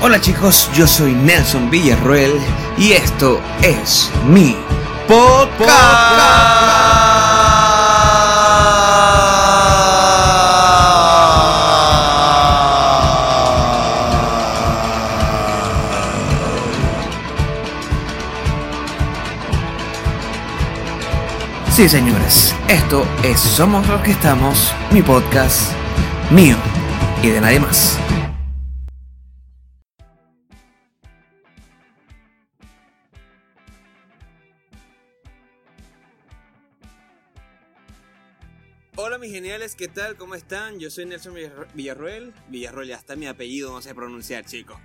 Hola chicos, yo soy Nelson Villarroel y esto es mi podcast. Sí, señores, esto es Somos los que estamos, mi podcast mío y de nadie más. ¿Qué tal? ¿Cómo están? Yo soy Nelson Villarroel. Villarroel ya está mi apellido, no sé pronunciar, chicos.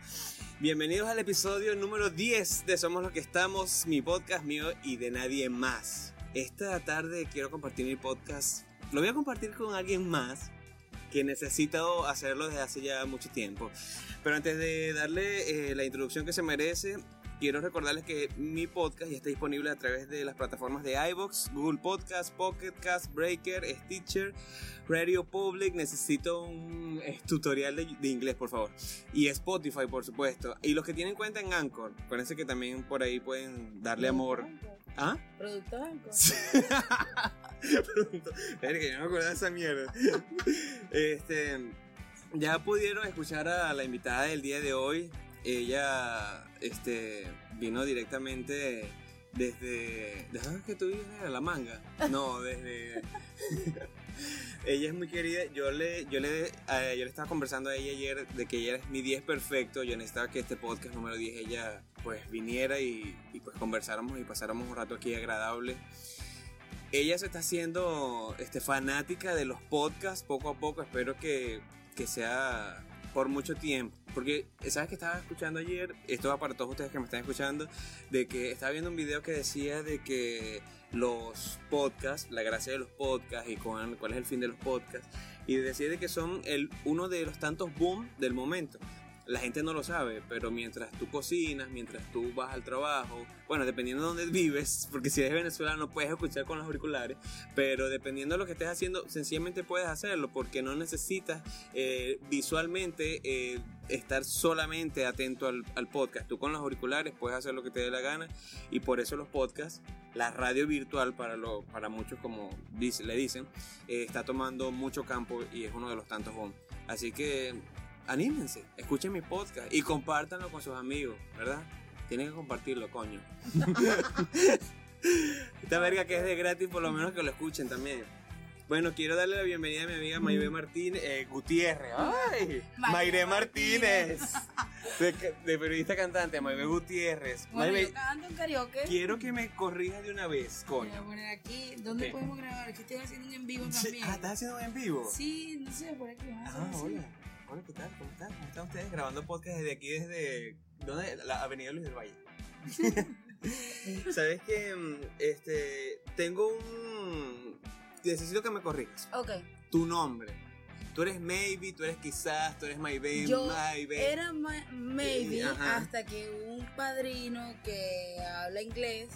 Bienvenidos al episodio número 10 de Somos los que estamos, mi podcast mío y de nadie más. Esta tarde quiero compartir mi podcast. Lo voy a compartir con alguien más que necesito hacerlo desde hace ya mucho tiempo. Pero antes de darle eh, la introducción que se merece, quiero recordarles que mi podcast ya está disponible a través de las plataformas de iBox, Google Podcast, Pocket Cast, Breaker, Stitcher, Radio Public. Necesito un eh, tutorial de, inglés, por favor. Y Spotify, por supuesto. Y los que tienen cuenta en Anchor, acuérdense que también por ahí pueden darle amor. ¿Ah? Producto Anchor. que yo no me acuerdo de esa mierda. este, ya pudieron escuchar a la invitada del día de hoy, ella este, vino directamente desde. ¿Dónde que tú vives? ¿A la manga? No, desde. ella es muy querida. Yo le, yo, le, yo le estaba conversando a ella ayer de que ella es mi 10 perfecto. Yo necesitaba que este podcast número 10 ella pues viniera y, y pues conversáramos y pasáramos un rato aquí agradable. Ella se está haciendo este, fanática de los podcasts poco a poco. Espero que, que sea por mucho tiempo. Porque, ¿sabes que estaba escuchando ayer? Esto va para todos ustedes que me están escuchando. De que estaba viendo un video que decía de que los podcasts, la gracia de los podcasts y cuál, es el fin de los podcasts. Y decía de que son el, uno de los tantos boom del momento la gente no lo sabe, pero mientras tú cocinas, mientras tú vas al trabajo, bueno, dependiendo de dónde vives, porque si eres venezolano puedes escuchar con los auriculares, pero dependiendo de lo que estés haciendo, sencillamente puedes hacerlo, porque no necesitas eh, visualmente eh, estar solamente atento al, podcast. Tú con los auriculares puedes hacer lo que te dé la gana, y por eso los podcasts, la radio virtual para, lo, para muchos, como le dicen, eh, está tomando mucho campo y es uno de los tantos boom. Así que anímense, escuchen mi podcast y compártanlo con sus amigos, ¿verdad? Tienen que compartirlo, coño. Esta verga que es de gratis, por lo menos que lo escuchen también. Bueno, quiero darle la bienvenida a mi amiga Maybe Martínez, eh, Gutiérrez. ¡Ay! Mayre Martínez. De, periodista cantante, Maybe Gutiérrez. Bueno, yo canto en karaoke. Quiero que me corrijas de una vez, coño. Voy a poner aquí. ¿Dónde podemos grabar? Aquí estoy haciendo un en vivo también. Ah, ¿estás haciendo un en vivo? Sí, no sé, por aquí. Ah, hola. Hola, ¿qué tal? ¿Cómo están? ¿Cómo están ustedes? Grabando podcast desde aquí, desde. ¿Dónde? La Avenida Luis del Valle. ¿Sabes qué? Mm, este. Tengo un. Necesito que me corrijas. Ok. Tu nombre. Tú eres maybe, tú eres quizás, tú eres maybe, Yo Era maybe hasta que un padrino que habla inglés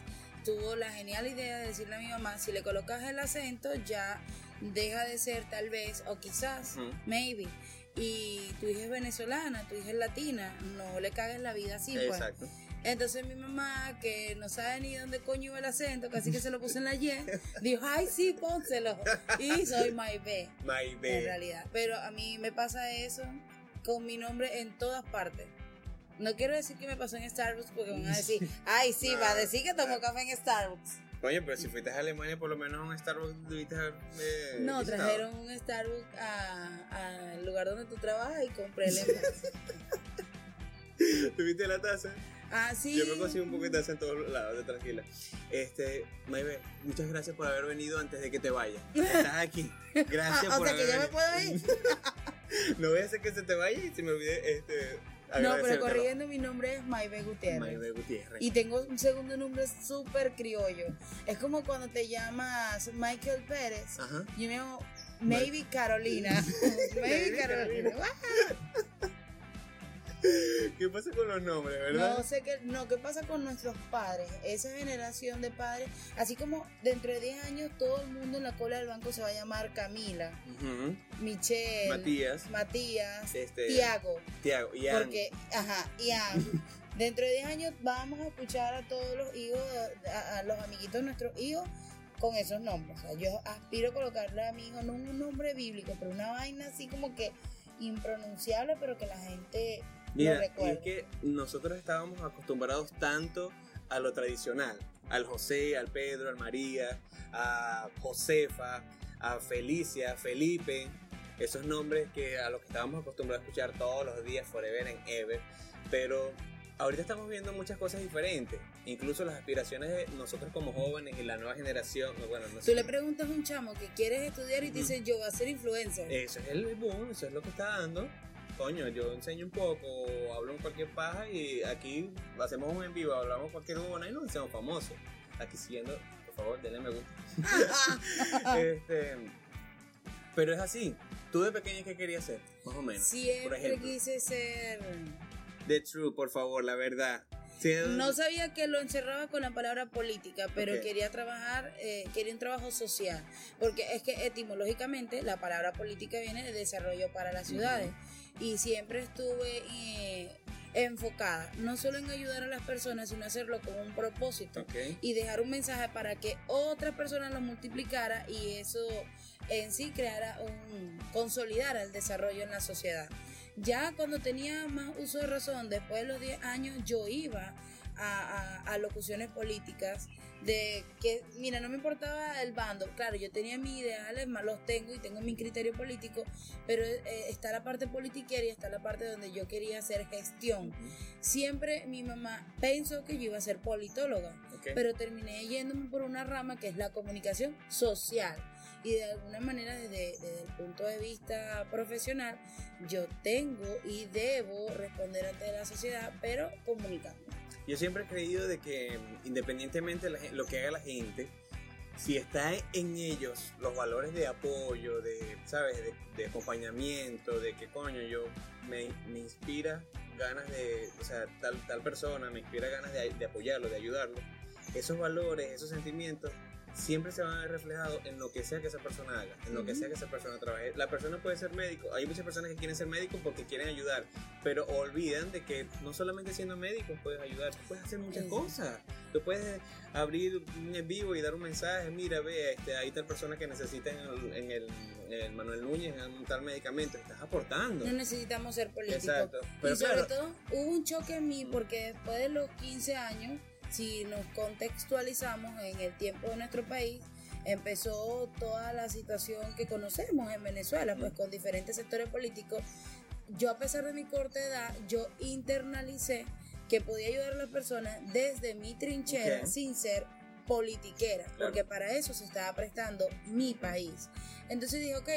tuvo la genial idea de decirle a mi mamá, si le colocas el acento ya deja de ser tal vez o quizás, maybe y tu hija es venezolana, tu hija es latina, no le cagues la vida así, pues. Exacto. Entonces mi mamá, que no sabe ni dónde coño iba el acento, casi que se lo puse en la Y, dijo, ay sí, pónselo. Y soy Maybe. Maybe. En realidad. Pero a mí me pasa eso con mi nombre en todas partes. No quiero decir que me pasó en Starbucks porque van a decir, ay sí, va a decir que tomó café en Starbucks. Oye, pero si fuiste a Alemania, por lo menos un Starbucks debiste haber. Eh, no, trajeron un Starbucks al lugar donde tú trabajas y compré el envase. ¿Tuviste la taza? Ah, sí. Yo me consigo un poco de taza en todos lados, de tranquila. Este, Maybe, muchas gracias por haber venido antes de que te vayas. Estás aquí. Gracias ah, por o sea, que ya me puedo ir. no voy a hacer que se te vaya y se me olvide este no, pero corriendo mi nombre es Maybe Gutiérrez. Maybe Gutiérrez. Y tengo un segundo nombre súper criollo. Es como cuando te llamas Michael Pérez. Ajá. Yo me llamo Maybe Carolina. Maybe Carolina. ¿Qué pasa con los nombres, verdad? No sé qué, no, ¿qué pasa con nuestros padres? Esa generación de padres, así como dentro de 10 años todo el mundo en la cola del banco se va a llamar Camila, Michelle, Matías, Matías, este, Tiago. Tiago, Ian. Porque, ajá, Ian. dentro de 10 años vamos a escuchar a todos los hijos, a, los amiguitos de nuestros hijos con esos nombres. O sea, yo aspiro a colocarle a mi hijo no un nombre bíblico, pero una vaina así como que impronunciable, pero que la gente Mira, es que nosotros estábamos acostumbrados tanto a lo tradicional, al José, al Pedro, al María, a Josefa, a Felicia, Felipe, esos nombres que a los que estábamos acostumbrados a escuchar todos los días, forever and ever, pero ahorita estamos viendo muchas cosas diferentes, incluso las aspiraciones de nosotros como jóvenes y la nueva generación, bueno, no Tú le preguntas a un chamo que quieres estudiar y te dice, yo voy a ser influencer. Eso es el boom, eso es lo que está dando coño, yo enseño un poco, hablo en cualquier paja y aquí hacemos un en vivo, hablamos cualquier buena y nos hacemos famosos. Aquí siguiendo, por favor, denle me gusta. este, pero es así. ¿Tú de pequeña qué querías ser? Más o menos. Siempre quise ser. The true, por favor, la verdad. No sabía que lo encerraba con la palabra política, pero quería trabajar, eh, quería un trabajo social, porque es que etimológicamente la palabra política viene de desarrollo para las ciudades y siempre estuve eh, enfocada no solo en ayudar a las personas, sino hacerlo con un propósito y dejar un mensaje para que otra persona lo multiplicara y eso en sí creara un consolidara el desarrollo en la sociedad. Ya cuando tenía más uso de razón, después de los 10 años, yo iba a, a, locuciones políticas de que, mira, no me importaba el bando, claro, yo tenía mis ideales, más los tengo y tengo mi criterio político, pero eh, está la parte politiquera y está la parte donde yo quería hacer gestión. Siempre mi mamá pensó que yo iba a ser politóloga, pero terminé yéndome por una rama que es la comunicación social y de alguna manera desde, desde, el punto de vista profesional yo tengo y debo responder ante la sociedad, pero comunicando. Yo siempre he creído de que independientemente de lo que haga la gente, si está en ellos los valores de apoyo, de, ¿sabes? De, acompañamiento, de que coño, yo me, me, inspira ganas de, o sea, tal, tal persona me inspira ganas de, de apoyarlo, de ayudarlo, esos valores, esos sentimientos siempre se van a ver reflejados en lo que sea que esa persona haga, en lo que sea que esa persona trabaje. La persona puede ser médico, hay muchas personas que quieren ser médicos porque quieren ayudar, pero olvidan de que no solamente siendo médico puedes ayudar, tú puedes hacer muchas cosas. Tú puedes abrir un en vivo y dar un mensaje, mira, ve, este, hay tal persona que necesita en el, Manuel Núñez un tal medicamento, estás aportando. No necesitamos ser políticos. Exacto. y sobre todo hubo un choque en mí porque después de los 15 años si nos contextualizamos en el tiempo de nuestro país, empezó toda la situación que conocemos en Venezuela, pues con diferentes sectores políticos. Yo a pesar de mi corta edad, yo internalicé que podía ayudar a las personas desde mi trinchera sin ser politiquera, porque para eso se estaba prestando mi país. Entonces dije, ok,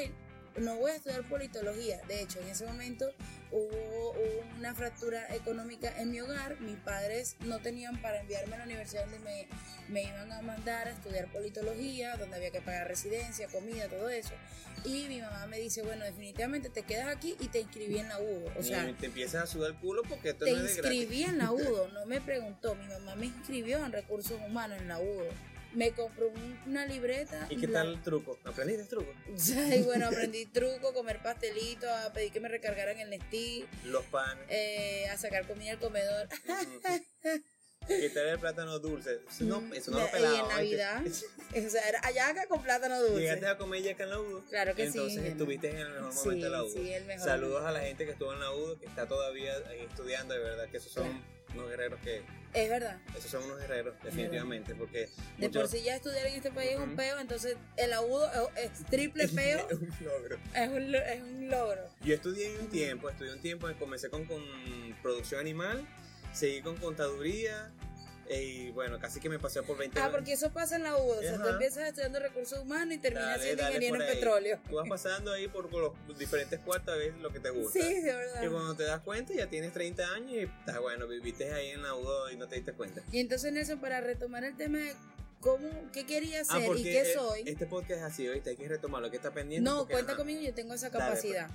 no voy a estudiar politología. De hecho, en ese momento hubo una fractura económica en mi hogar. Mis padres no tenían para enviarme a la universidad donde me, me iban a mandar a estudiar politología, donde había que pagar residencia, comida, todo eso. Y mi mamá me dice, bueno, definitivamente te quedas aquí y te inscribí en la UDO. O sea, te empiezas a sudar el culo porque esto te no es inscribí en la UDO, no me preguntó. Mi mamá me inscribió en recursos humanos en la UDO me compró una libreta. ¿Y qué tal el truco? ¿Aprendiste el truco? Sí, bueno, aprendí truco, comer pastelito, a pedir que me recargaran el Nestí. Los panes. Eh, a sacar comida al comedor. Quitar el plátano dulce. No, mm, eso no lo pelaba. Y en Navidad. o sea, era ayaca con plátano dulce. Llegaste a comer yaca en la UDO. Claro que sí. Entonces estuviste en el mejor momento de la UDO. Sí, el mejor Saludos a la gente que estuvo en la UDO, que está todavía estudiando, de verdad que esos son unos guerreros que... Es verdad. Esos son unos guerreros, definitivamente, porque... De por sí ya estudiar en este país es un peo, entonces el agudo es, triple peo. es un logro. Es un, es un logro. Yo estudié un tiempo, estudié un tiempo, comencé con, con producción animal, seguí con contaduría, y bueno, casi que me pasé por 20 Ah, porque eso pasa en la U. O sea, tú empiezas estudiando recursos humanos y terminas siendo ingeniero en petróleo. Tú vas pasando ahí por, los diferentes cuartos a ver lo que te gusta. Sí, de verdad. Y cuando te das cuenta, ya tienes 30 años y estás bueno, viviste ahí en la U y no te diste cuenta. Y entonces, Nelson, para retomar el tema de cómo, qué quería ah, ser y qué soy. Este podcast es así, ¿oíste? Hay que retomar lo que está pendiente. No, cuenta conmigo, yo tengo esa pues. capacidad.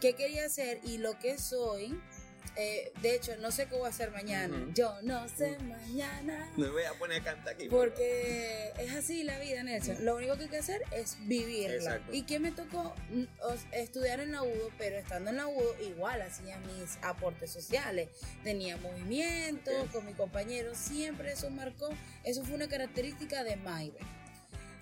¿Qué quería ser y lo que soy? Eh, de hecho, no sé qué voy a hacer mañana. Yo no sé mañana. No me voy a poner a cantar aquí. Porque es así la vida, Nelson. Lo único que hay que hacer es vivirla. ¿Y qué me tocó? Mm, estudiar en la UDO, pero estando en la UDO, igual hacía mis aportes sociales. Tenía movimiento con mi compañero. Siempre eso marcó. Eso fue una característica de Maybe.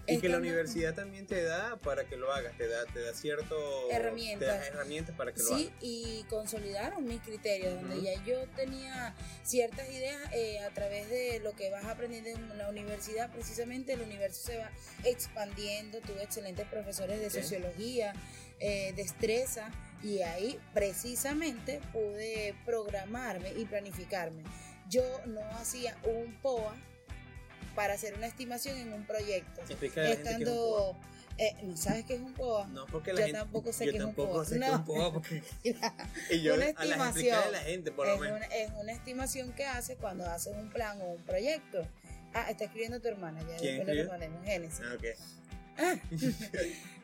Y que la universidad también te da para que lo hagas, te da, te da ciertas herramientas. herramientas para que lo hagas. Sí, y consolidaron mis criterios, donde ya yo tenía ciertas ideas eh, a través de lo que vas aprendiendo en la universidad, precisamente el universo se va expandiendo, tuve excelentes profesores de sociología, eh, destreza, y ahí precisamente pude programarme y planificarme. Yo no hacía un POA, para hacer una estimación en un proyecto. Estando, eh, ¿No sabes qué es un POA? No, porque la yo tampoco sé qué es un POA. Sé no. es un POA porque... y yo una estimación, a la gente, por lo menos. es una estimación que haces cuando haces un plan o un proyecto. Ah, está escribiendo tu hermana, ya después le respondemos, Génesis. Ah, ok.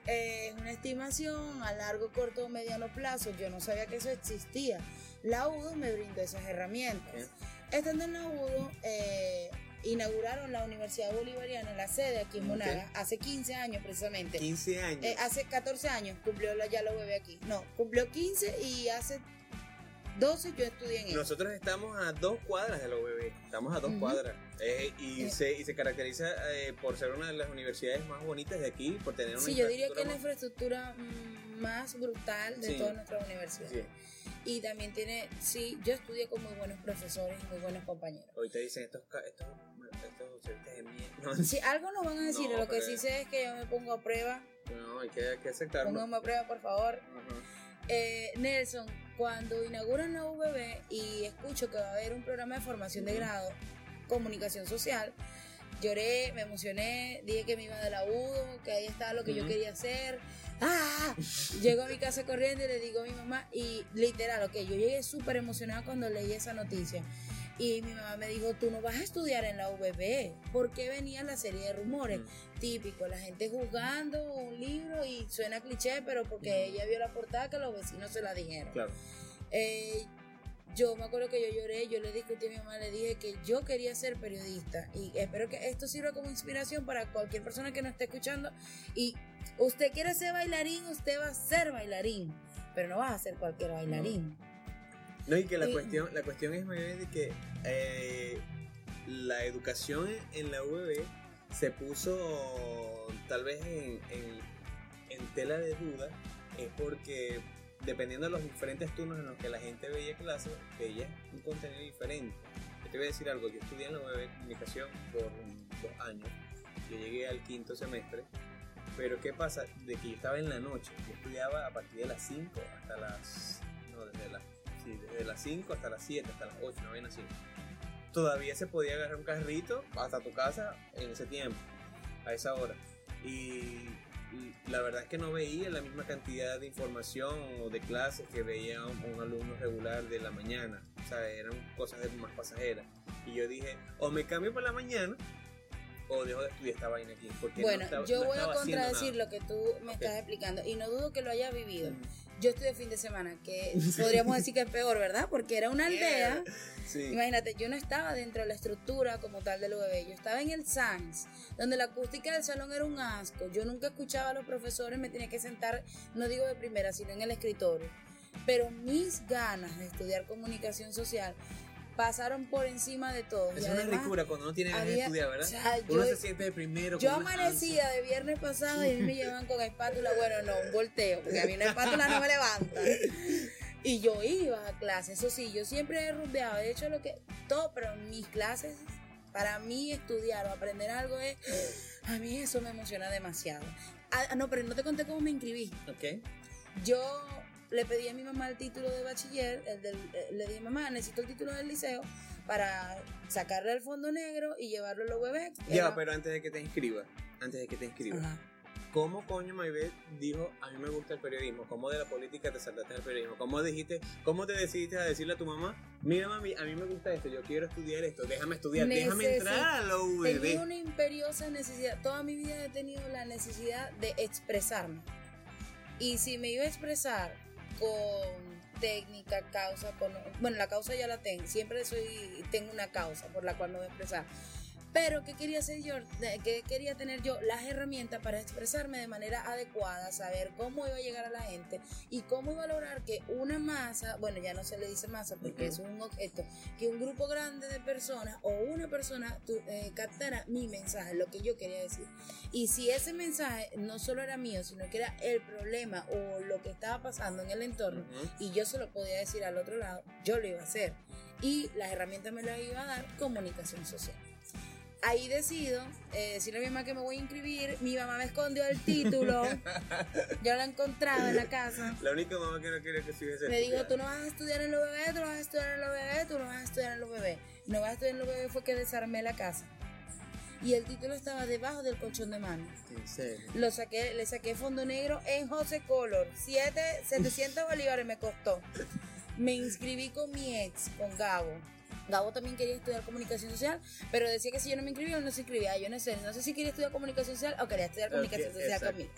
es una estimación a largo, corto o mediano plazo. Yo no sabía que eso existía. La UDO me brindó esas herramientas. Estando en la UDO, eh, inauguraron la Universidad Bolivariana, la sede aquí en Monaga, hace 15 años precisamente. 15 años. Eh, hace 14 años cumplió la, ya lo bebé aquí. No, cumplió 15 y hace 12 yo estudié en Nosotros estamos a dos cuadras de la UBB, estamos a dos cuadras. Eh, y, se, y se caracteriza eh, por ser una de las universidades más bonitas de aquí, por tener una Sí, yo diría que es la infraestructura más brutal de toda nuestra universidad. Sí. Y también tiene, sí, yo estudié con muy buenos profesores y muy buenos compañeros. Hoy te dicen estos, estos, estos de mierda. Sí, algo nos van a decir, lo que sí sé es que yo me pongo a prueba. No, hay que, hay que aceptarlo. Póngame a prueba, por favor. Eh, Nelson, cuando inauguran la UBB y escucho que va a haber un programa de formación de grado, comunicación social, lloré, me emocioné, dije que me iba de la UDO, que ahí estaba lo que yo quería hacer. ¡Ah! Llego a mi casa corriendo y le digo a mi mamá, y literal, ok, yo llegué súper emocionada cuando leí esa noticia. Y mi mamá me dijo, tú no vas a estudiar en la UBB. ¿Por qué venía la serie de rumores? Típico, la gente juzgando un libro y suena cliché, pero porque ella vio la portada que los vecinos se la dijeron. Claro. Eh, yo me acuerdo que yo lloré, yo le discutí a mi mamá, le dije que yo quería ser periodista y espero que esto sirva como inspiración para cualquier persona que nos esté escuchando y usted quiere ser bailarín, usted va a ser bailarín, pero no vas a ser cualquier bailarín. No, y que la, cuestión, la cuestión es de que eh, la educación en la UB se puso tal vez en, en tela de duda, es porque dependiendo de los diferentes turnos en los que la gente veía clases, veía un contenido diferente. Yo te voy a decir algo, yo estudié en la web de comunicación por dos años, yo llegué al quinto semestre, pero ¿qué pasa? De que yo estaba en la noche, yo estudiaba a partir de las 5 hasta las... no, desde las, sí, desde las 5 hasta las 7, hasta las 8, no ven así. Todavía se podía agarrar un carrito hasta tu casa en ese tiempo, a esa hora. Y la verdad es que no veía la misma cantidad de información o de clases que veía un, alumno regular de la mañana. O sea, eran cosas más pasajeras. Y yo dije, o me cambio por la mañana o dejo de estudiar esta vaina aquí. Porque bueno, yo voy a contradecir lo que tú me estás explicando y no dudo que lo haya vivido. Yo estuve fin de semana, que podríamos decir que es peor, ¿verdad? Porque era una aldea. Imagínate, yo no estaba dentro de la estructura como tal del UBB, yo estaba en el SANS, donde la acústica del salón era un asco. Yo nunca escuchaba a los profesores, me tenía que sentar, no digo de primera, sino en el escritorio. Pero mis ganas de estudiar comunicación social pasaron por encima de todo. Es una ricura cuando uno tiene ganas de estudiar, ¿verdad? uno se siente de primero. Yo amanecía de viernes pasado y a mí me llevaban con espátula. Bueno, no, un volteo, porque a mí una espátula no me levanta. Y yo iba a clases, eso sí, yo siempre he rumbeado. De hecho, lo que. Todo, pero mis clases, para mí estudiar o aprender algo es. A mí eso me emociona demasiado. Ah, no, pero no te conté cómo me inscribí. Ok. Yo le pedí a mi mamá el título de bachiller, el del, eh, le dije, mamá, necesito el título del liceo para sacarle el fondo negro y llevarlo a los bebés. Ya, pero antes de que te inscribas, antes de que te inscribas, ¿cómo coño Maybeth dijo, a mí me gusta el periodismo? ¿Cómo de la política te saltaste al periodismo? ¿Cómo dijiste, cómo te decidiste a decirle a tu mamá, mira mami, a mí me gusta esto, yo quiero estudiar esto, déjame estudiar, déjame entrar a la UVB? Tenía una imperiosa necesidad, toda mi vida he tenido la necesidad de expresarme. Y si me iba a expresar con técnica, causa, bueno, la causa ya la tengo, siempre soy, tengo una causa por la cual me voy a expresar pero ¿qué quería hacer yo? ¿Qué quería tener yo? Las herramientas para expresarme de manera adecuada, saber cómo iba a llegar a la gente y cómo iba a lograr que una masa, bueno, ya no se le dice masa porque es un objeto, que un grupo grande de personas o una persona eh, captara mi mensaje, lo que yo quería decir. Y si ese mensaje no solo era mío, sino que era el problema o lo que estaba pasando en el entorno y yo se lo podía decir al otro lado, yo lo iba a hacer. Y las herramientas me las iba a dar comunicación social ahí decido eh, decirle a mi mamá que me voy a inscribir. Mi mamá me escondió el título. Yo lo he encontrado en la casa. La única mamá que no quiere que estudies Me dijo, tú no vas a estudiar en los bebés, tú no vas a estudiar en los bebés, tú no vas a estudiar en los bebés. No vas a estudiar en los bebés fue que desarmé la casa. Y el título estaba debajo del colchón de mano. ¿En serio? Lo saqué, le saqué fondo negro en José Color. 700 bolívares me costó. Me inscribí con mi ex, con Gabo. Gabo también quería estudiar comunicación social, pero decía que si yo no me inscribía, no se inscribía. Yo no sé, no sé si quería estudiar comunicación social o quería estudiar comunicación social conmigo.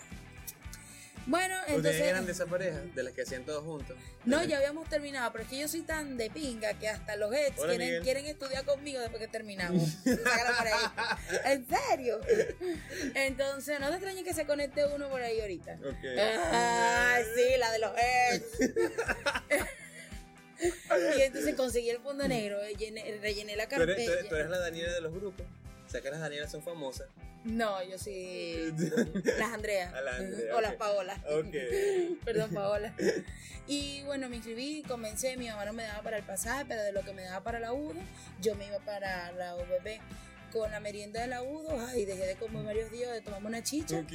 Bueno, entonces. ¿Ustedes eran de esa pareja? ¿De las que hacían todos juntos? No, ya habíamos terminado, pero es que yo soy tan de pinga que hasta los ex quieren, quieren, estudiar conmigo después que terminamos. en serio. Entonces, no te extrañes que se conecte uno por ahí ahorita. Okay. Ah, sí, la de los ex. y entonces conseguí el fondo negro, rellené, la carpeta. ¿Tú eres, la Daniela de los grupos? O sea que las Danielas son famosas. No, yo sí. las Andreas. Andrea, o las Paola. Okay. Perdón, Paola. Y bueno, me inscribí, comencé. Mi mamá no me daba para el pasaje, pero de lo que me daba para la UDO, yo me iba para la UBP con la merienda de la UDO, ay, dejé de comer varios días, de tomar una chicha.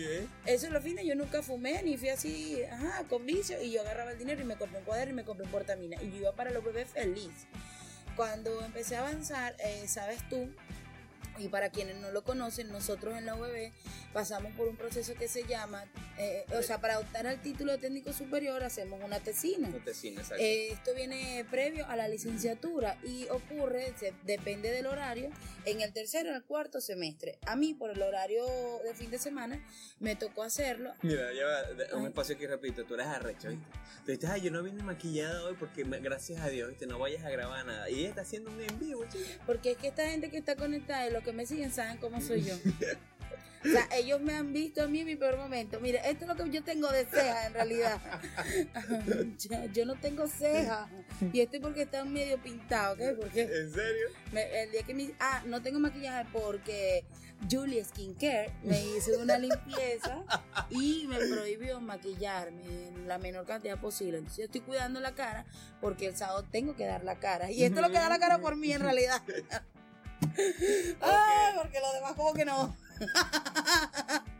Eso es lo fino, yo nunca fumé, ni fui así, ajá, con vicio, y yo agarraba el dinero y me compré un cuaderno y me compré un portamina, y yo iba para los bebés feliz. Cuando empecé a avanzar, eh, sabes tú, y para quienes no lo conocen, nosotros en la UBB pasamos por un proceso que se llama, eh, o sea, para optar al título de técnico superior hacemos una tesina. Una tesina, exacto. Eh, esto viene previo a la licenciatura y ocurre, depende del horario, en el tercero o el cuarto semestre. A mí, por el horario de fin de semana, me tocó hacerlo. Mira, ya va, un espacio aquí repito, tú eres arrecho, ¿viste? Tú dices, ay, yo no vine maquillada hoy porque gracias a Dios, ¿viste? No vayas a grabar nada. Y ella está haciendo un en vivo, chica. Porque es que esta gente que está conectada y los que me siguen saben cómo soy yo. O sea, ellos me han visto a mí en mi peor momento. Mire, esto es lo que yo tengo de ceja en realidad. yo, no tengo ceja. Y esto es porque está medio pintado, ¿ok? Porque ¿En serio? el día que me... Ah, no tengo maquillaje porque Julie Skincare me hizo una limpieza y me prohibió maquillarme en la menor cantidad posible. Entonces yo estoy cuidando la cara porque el sábado tengo que dar la cara. Y esto es lo que da la cara por mí en realidad. Ay, porque los demás como que no.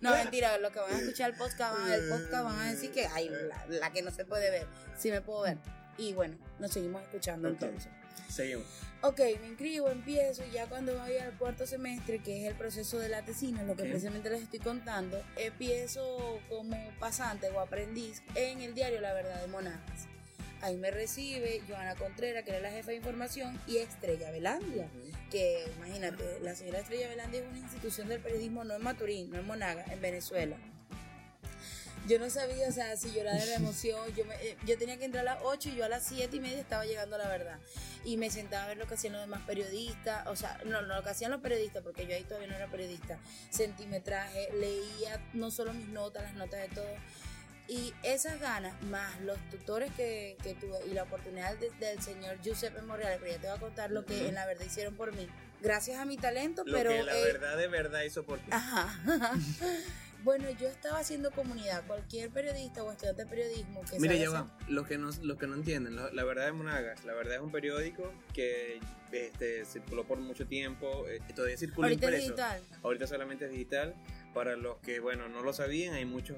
No, mentira, lo que van a escuchar el podcast, van, el podcast van a decir que hay la, que no se puede ver, sí me puedo ver. Y bueno, nos seguimos escuchando entonces. Seguimos. Ok, me inscribo, empiezo y ya cuando voy al cuarto semestre, que es el proceso de la tesina, lo que precisamente les estoy contando, empiezo como pasante o aprendiz en el diario La Verdad de Monagas. Ahí me recibe Joana Contreras, que era la jefa de información, y Estrella Velandia, que imagínate, la señora Estrella Velandia es una institución del periodismo no en Maturín, no en Monaga, en Venezuela. Yo no sabía, o sea, si llorar de la emoción. Yo, eh, yo tenía que entrar a las 8 y yo a las 7 y media estaba llegando a la verdad. Y me sentaba a ver lo que hacían los demás periodistas, o sea, no, no, lo que hacían los periodistas, porque yo ahí todavía no era periodista. Centimetraje, leía no solo mis notas, las notas de todo y esas ganas, más los tutores que, que tuve y la oportunidad del señor Giuseppe Morreale, que ya te voy a contar lo que en la verdad hicieron por mí. Gracias a mi talento, lo pero... Que la verdad de verdad hizo por ti. Ajá. Bueno, yo estaba haciendo comunidad. Cualquier periodista o estudiante de periodismo que Mire, ya va. Los que no, los que no entienden, la, verdad de Monagas. La verdad es un periódico que este, circuló por mucho tiempo. Eh, todavía circula Ahorita es digital. Ahorita solamente es digital. Para los que, bueno, no lo sabían, hay muchos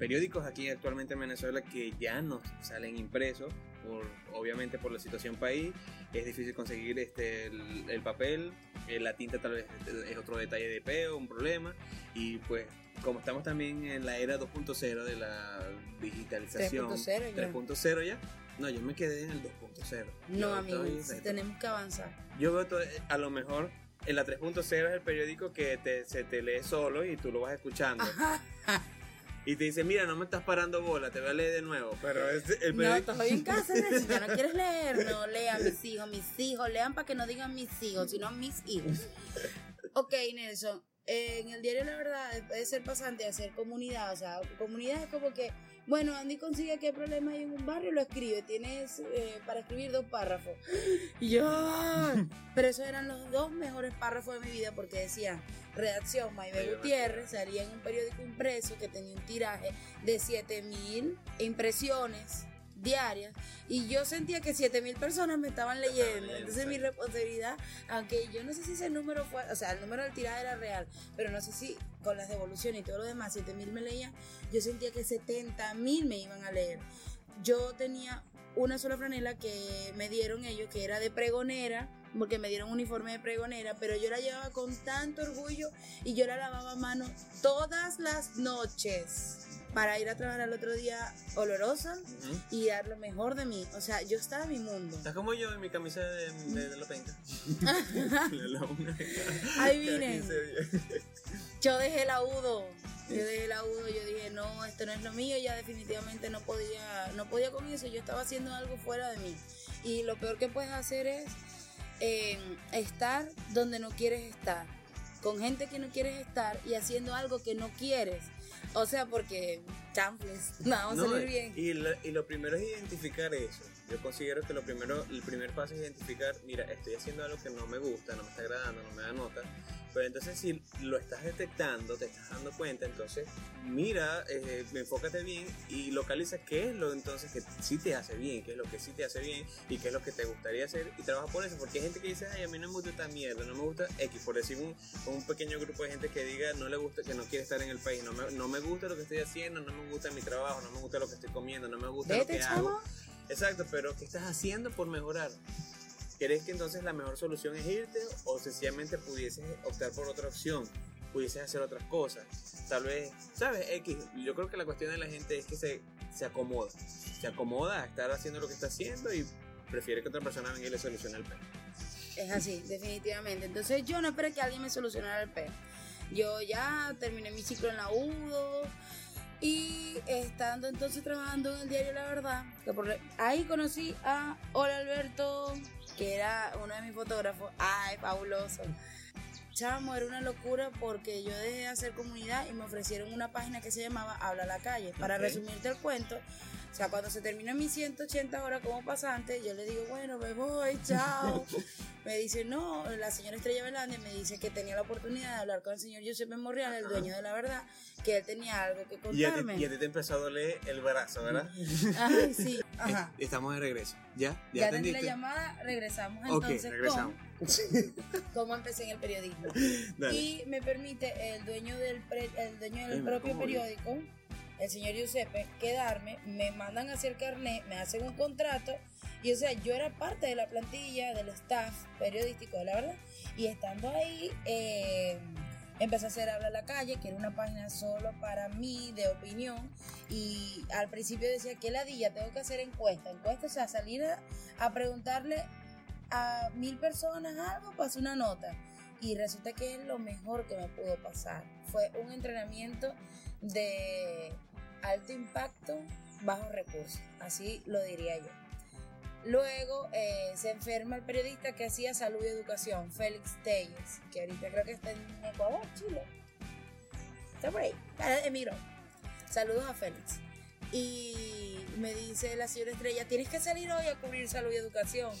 periódicos aquí actualmente en Venezuela que ya no salen impresos, por, obviamente por la situación país. Es difícil conseguir este, el, papel, eh, la tinta tal vez es otro detalle de peo, un problema. Y pues como estamos también en la era 2.0 de la digitalización 3.0 ya. No, yo me quedé en el 2.0. No, amigos, tenemos que avanzar. Yo veo todo, a lo mejor en la 3.0 es el periódico que te, se te lee solo y tú lo vas escuchando. Y te dice, mira, no me estás parando bola, te voy a leer de nuevo. Pero es el No, estoy en casa, si ya no quieres leer, no lean mis hijos, mis hijos, lean para que no digan mis hijos, sino mis hijos. Ok, Nelson, en el diario La Verdad, después de ser pasante a hacer comunidad, o sea, comunidad es como que, bueno, Andy consigue qué problema hay en un barrio y lo escribe, tienes eh, para escribir dos párrafos. Y yo, pero esos eran los dos mejores párrafos de mi vida porque decían, redacción Maybe Gutiérrez, salía en un periódico impreso que tenía un tiraje de 7000 impresiones diarias y yo sentía que 7000 personas me estaban leyendo. Entonces mi responsabilidad, aunque yo no sé si ese número fue, o sea, el número del tiraje era real, pero no sé si con las devoluciones y todo lo demás 7000 me leían, yo sentía que 70000 me iban a leer. Yo tenía una sola franela que me dieron ellos, que era de pregonera, porque me dieron un uniforme de pregonera, pero yo la llevaba con tanto orgullo y yo la lavaba a mano todas las noches para ir a trabajar al otro día olorosa y dar lo mejor de mí. O sea, yo estaba en mi mundo. Estás como yo en mi camisa de, de, la penca. Ahí vine. yo dejé el agudo. Yo dejé el agudo, yo dije, no, esto no es lo mío, ya definitivamente no podía, no podía con eso, yo estaba haciendo algo fuera de mí. Y lo peor que puedes hacer es eh, estar donde no quieres estar, con gente que no quieres estar y haciendo algo que no quieres. O sea, porque chanfles, no, vamos a salir bien. Y lo primero es identificar eso. Yo considero que lo primero, el primer paso es identificar, mira, estoy haciendo algo que no me gusta, no me está agradando, no me da nota. Pero entonces si lo estás detectando, te estás dando cuenta, entonces mira, eh, enfócate bien y localiza qué es lo entonces que sí te hace bien, qué es lo que sí te hace bien y qué es lo que te gustaría hacer y trabaja por eso. Porque hay gente que dice, ay, a mí no me gusta esta mierda, no me gusta X, por decir un, un pequeño grupo de gente que diga, no le gusta, que no quiere estar en el país, no me, no me gusta lo que estoy haciendo, no me gusta mi trabajo, no me gusta lo que estoy comiendo, no me gusta lo que hago. Exacto, pero ¿qué estás haciendo por mejorar? ¿Crees que entonces la mejor solución es irte o sencillamente pudieses optar por otra opción? Pudieses hacer otras cosas. Tal vez, ¿sabes? X. Yo creo que la cuestión de la gente es que se, se acomoda. Se acomoda a estar haciendo lo que está haciendo y prefiere que otra persona venga y le solucione el peo. Es así, definitivamente. Entonces yo no esperé que alguien me solucionara el peo. Yo ya terminé mi ciclo en la UDO y estando entonces trabajando en el diario La Verdad, que por ahí conocí a Hola Alberto, que era uno de mis fotógrafos. Ay, fabuloso. Chamo, era una locura porque yo dejé de hacer comunidad y me ofrecieron una página que se llamaba Habla la calle. Para resumirte el cuento, o sea, cuando se terminó mis 180 horas como pasante, yo le digo, bueno, me voy, chao. me dice, no, la señora Estrella Velandia me dice que tenía la oportunidad de hablar con el señor Josep Memorial, el dueño de la verdad, que él tenía algo que contarme. Y a ti, te empezó a doler el brazo, ¿verdad? Ay, sí. Ajá. Estamos de regreso. ¿Ya? ¿Ya, ya la llamada, regresamos entonces regresamos. con cómo empecé en el periodismo. Y me permite el dueño del, el dueño del propio periódico el señor Giuseppe quedarme, me mandan a hacer carnet, me hacen un contrato y o sea, yo era parte de la plantilla, del staff periodístico, la verdad, y estando ahí, eh, empecé a hacer Habla la Calle, que era una página solo para mí, de opinión, y al principio decía, ¿qué ladilla? Tengo que hacer encuesta, encuesta, o sea, salir a, preguntarle a mil personas algo, pasé una nota. Y resulta que es lo mejor que me pudo pasar. Fue un entrenamiento de alto impacto, bajo recursos, así lo diría yo. Luego eh, se enferma el periodista que hacía salud y educación, Félix Telles, que ahorita creo que está en Ecuador, Chile. Está por ahí, emigró. Saludos a Félix. Y me dice la señora Estrella, tienes que salir hoy a cubrir salud y educación.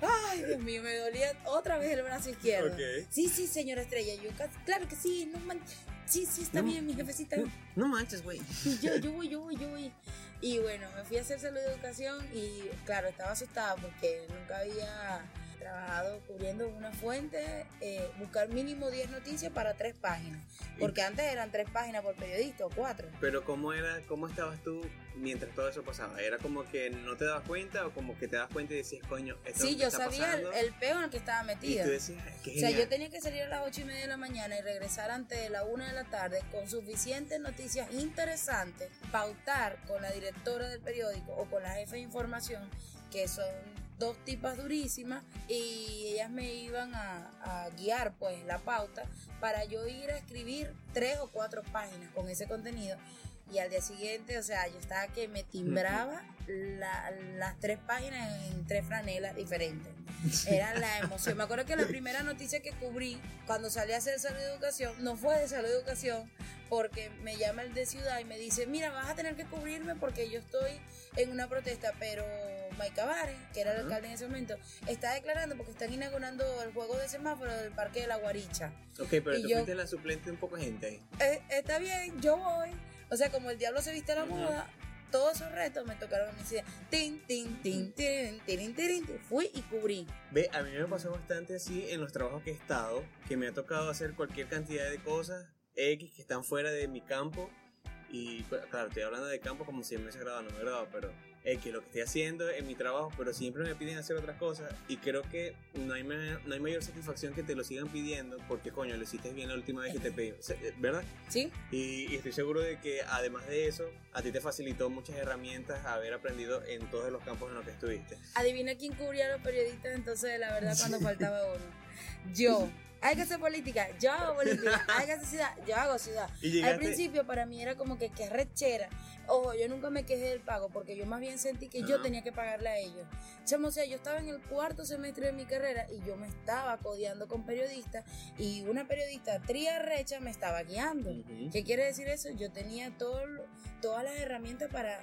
Ay, Dios mío, me dolía otra vez el brazo izquierdo. Sí, sí, señora Estrella. Yo, claro que sí, no manches. Sí, sí, está bien, mi jefecita. No, manches, güey. Yo, yo voy, yo voy, yo voy. Y bueno, me fui a hacer salud de educación y claro, estaba asustada porque nunca había trabajado cubriendo una fuente, eh, buscar mínimo 10 noticias para tres páginas. Porque antes eran tres páginas por periodista o cuatro. Pero ¿cómo, era, ¿cómo estabas tú mientras todo eso pasaba? ¿Era como que no te dabas cuenta o como que te das cuenta y decías, coño, esto Sí, yo sabía el, el, peo en el que estaba metida. Y tú decías, ¿Qué o sea, yo tenía que salir a las 8 y media de la mañana y regresar antes de la 1 de la tarde con suficientes noticias interesantes, pautar con la directora del periódico o con la jefe de información, que son dos tipas durísimas y ellas me iban a, guiar pues la pauta para yo ir a escribir tres o cuatro páginas con ese contenido y al día siguiente, o sea, yo estaba que me timbraba las tres páginas en tres franelas diferentes. Era la emoción. Me acuerdo que la primera noticia que cubrí cuando salí a hacer salud y educación no fue de salud y educación, porque me llama el de ciudad y me dice, mira, vas a tener que cubrirme porque yo estoy en una protesta, pero Mike que era el alcalde en ese momento, está declarando porque están inaugurando el juego de semáforo del Parque de la Guaricha. Ok, pero tú fuiste la suplente un poco gente ahí. Eh, está bien, yo voy. O sea, como el diablo se viste a la moda, todos esos retos me tocaron a mí. Tin, tin, tin, tin, tin, tin, Fui y cubrí. Ve, a mí me pasó bastante así en los trabajos que he estado, que me ha tocado hacer cualquier cantidad de cosas X que están fuera de mi campo. Y pues, claro, estoy hablando de campo como si me hubiese grabado, no me he grabado, pero es que lo que estoy haciendo en mi trabajo, pero siempre me piden hacer otras cosas y creo que no hay, no hay mayor satisfacción que te lo sigan pidiendo porque coño, lo hiciste bien la última vez que te pedí, eh, ¿verdad? Sí. Y, estoy seguro de que además de eso, a ti te facilitó muchas herramientas haber aprendido en todos los campos en los que estuviste. Adivina quién cubría a los periodistas entonces, la verdad, cuando faltaba uno. Yo hay que hacer política, yo hago política, hay que hacer ciudad, yo hago ciudad. Al principio para mí era como que qué rechera. Ojo, yo nunca me quejé del pago porque yo más bien sentí que yo tenía que pagarle a ellos. Chamo, o sea, yo estaba en el cuarto semestre de mi carrera y yo me estaba codeando con periodistas y una periodista tría recha me estaba guiando. ¿Qué quiere decir eso? Yo tenía todo, todas las herramientas para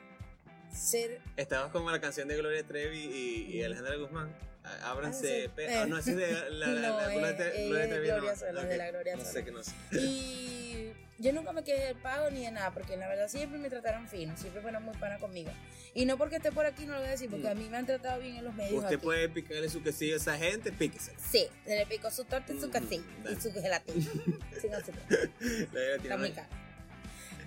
ser... Estabas como la canción de Gloria Trevi y, y Alejandra Guzmán. Ábranse. Ah, ah, no, es de la, de, Gloria de la Gloria No sé que no sé. Y yo nunca me quedé del pago ni de nada, porque la verdad siempre me trataron fino, siempre fueron muy pana conmigo. Y no porque esté por aquí, no lo voy a decir, porque a mí me han tratado bien en los medios. Usted puede picarle su quesillo a esa gente, píquese. Sí, se le picó su torta y su quesillo, y su gelatina. sin azúcar. La gelatina. Está